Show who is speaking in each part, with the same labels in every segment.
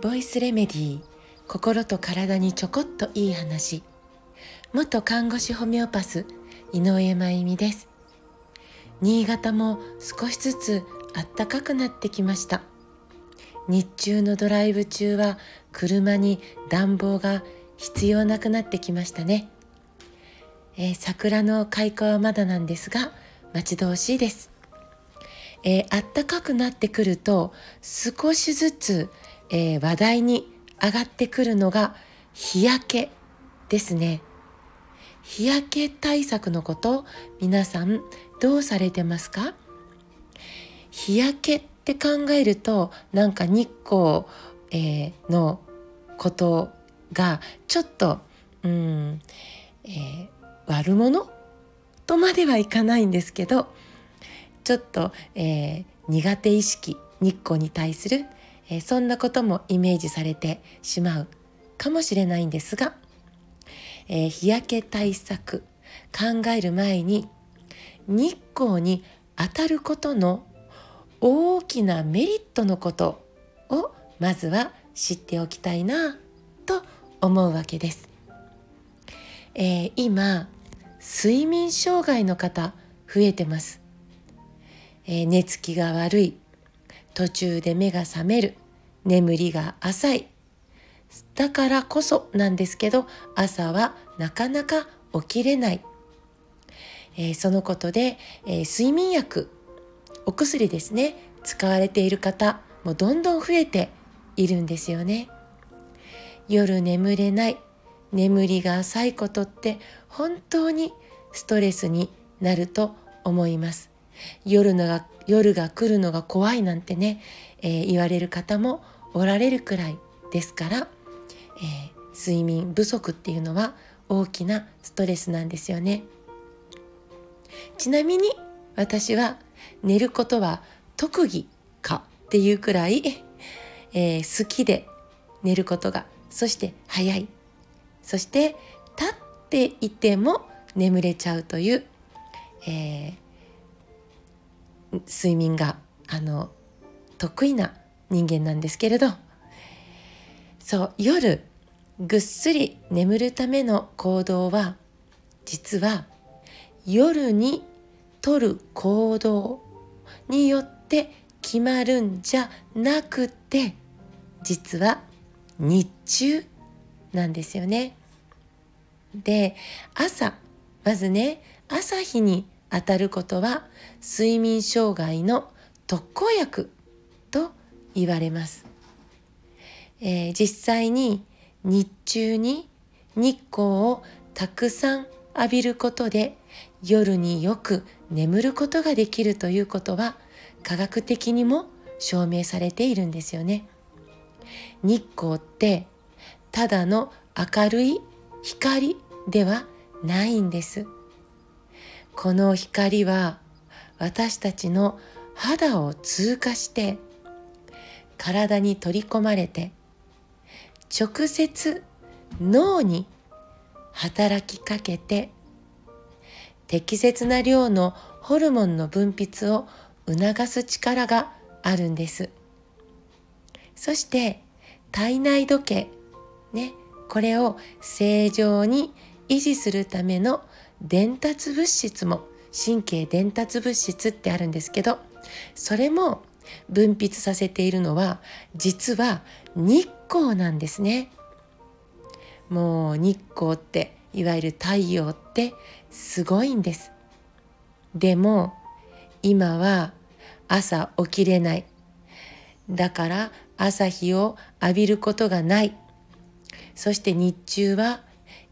Speaker 1: ボイスレメディー心と体にちょこっといい話。元看護師ホメオパス井上真由美です。新潟も少しずつ暖かくなってきました。日中のドライブ中は車に暖房が必要なくなってきましたね、えー、桜の開花はまだなんですが待ち遠しいです、えー、暖かくなってくると少しずつ、えー、話題に上がってくるのが日焼けですね。日焼け対策のこと皆さんどうされてますか？日焼けって考えるとなんか日光、えー、のことがちょっとうん、えー、悪者とまではいかないんですけどちょっと、えー、苦手意識日光に対する、えー、そんなこともイメージされてしまうかもしれないんですが、えー、日焼け対策考える前に日光に当たることの大きなメリットのことをまずは知っておきたいなと思うわけです。えー、今睡眠障害の方増えてます、えー、寝つきが悪い。途中で目が覚める。眠りが浅い。だからこそなんですけど朝はなかなか起きれない、えー、そのことで、えー、睡眠薬お薬ですね。使われている方もどんどん増えているんですよね。夜眠れない。眠りが浅いことって本当にストレスになると思います。夜のが夜が来るのが怖いなんてね、えー、言われる方もおられるくらいですから、えー、睡眠不足っていうのは大きなストレスなんですよね。ちなみに私は寝ることは特技かっていうくらい、えー、好きで寝ることがそして早い。そして立っていても眠れちゃうという、えー、睡眠があの得意な人間なんですけれどそう夜ぐっすり眠るための行動は実は夜にとる行動によって決まるんじゃなくて実は日中なんですよね。で朝まずね朝日に当たることは睡眠障害の特効薬と言われます。えー、実際に日中に日光をたくさん浴びることで夜によく眠ることができるということは科学的にも証明されているんですよね。日光ってただの明るい光ではないんです。この光は私たちの肌を通過して体に取り込まれて直接脳に働きかけて適切な量のホルモンの分泌を促す力があるんです。そして体内時計ねこれを正常に維持するための伝達物質も神経伝達物質ってあるんですけどそれも分泌させているのは実は日光なんですね。もう日光っていわゆる太陽ってすごいんです。でも今は朝起きれない。だから朝日を浴びることがない。そして日中は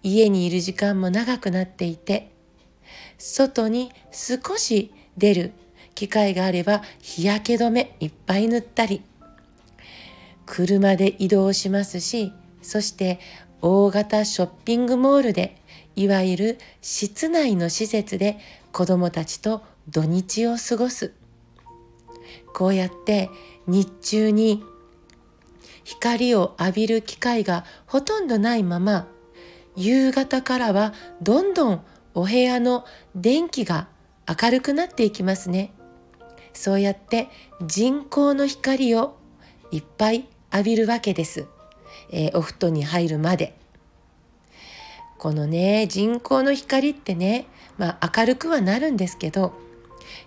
Speaker 1: 家にいる時間も長くなっていて外に少し出る機会があれば日焼け止めいっぱい塗ったり車で移動しますしそして大型ショッピングモールでいわゆる室内の施設で子どもたちと土日を過ごす。こうやって日中に光を浴びる機会がほとんどないまま夕方からはどんどんお部屋の電気が明るくなっていきますね。そうやって人工の光をいっぱい浴びるわけです、えー、お布団に入るまで。このね人工の光ってね、まあ、明るくはなるんですけど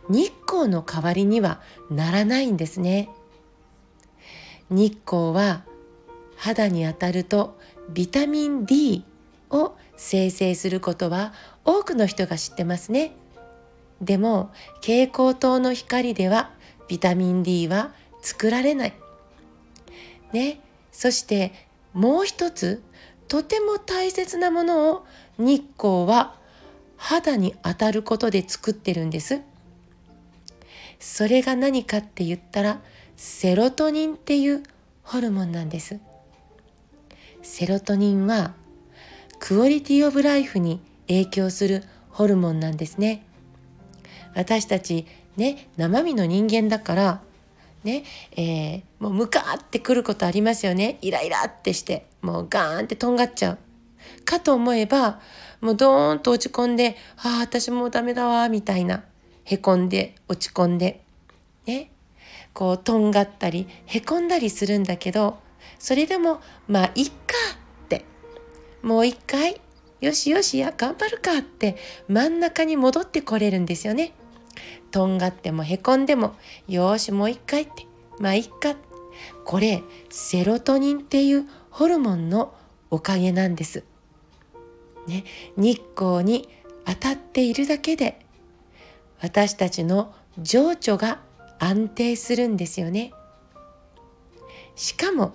Speaker 1: 日光の代わりにはならないんですね。日光は肌に当たるとビタミン D を生成することは多くの人が知ってますねでも蛍光灯の光ではビタミン D は作られないねそしてもう一つとても大切なものを日光は肌に当たることで作ってるんです。それが何かって言ったらセロトニンっていうホルモンなんです。セロトニンはクオリティオブライフに影響するホルモンなんですね。私たちね生身の人間だからね、えー、もうムカーってくることありますよね。イライラってしてもうガーンってとんがっちゃう。かと思えばもうドーンと落ち込んで「ああ私もうダメだわ」みたいな。へこんで落ち込んで。ね。こうとんがったりへこんだりするんだけどそれでもまあいっか。もう一回よしよしや頑張るかって真ん中に戻ってこれるんですよね。とんがってもへこんでもよしもう一回ってまあいっかこれセロトニンっていうホルモンのおかげなんです。ね、日光に当たっているだけで私たちの情緒が安定するんですよね。しかも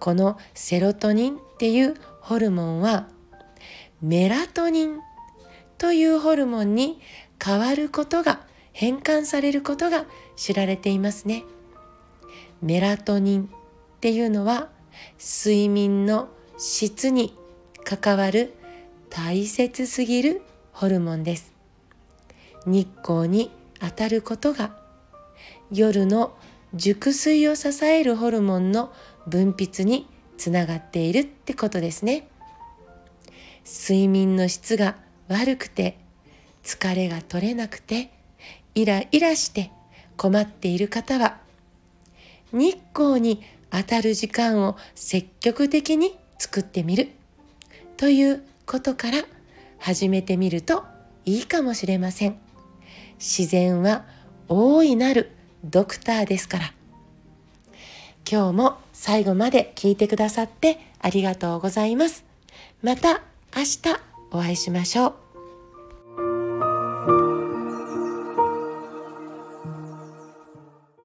Speaker 1: このセロトニンっていうホルモンはメラトニンというホルモンに変わることが変換されることが知られていますね。メラトニンっていうのは睡眠の質に関わる大切すぎるホルモンです。日光に当たることが夜の熟睡を支えるホルモンの分泌につながっているってことですね。睡眠の質が悪くて疲れが取れなくてイライラして困っている方は日光に当たる時間を積極的に作ってみる。ということから始めてみるといいかもしれません。自然は大いなるドクターですから。今日も最後まで聞いてくださってありがとうございます。また明日お会いしましょう。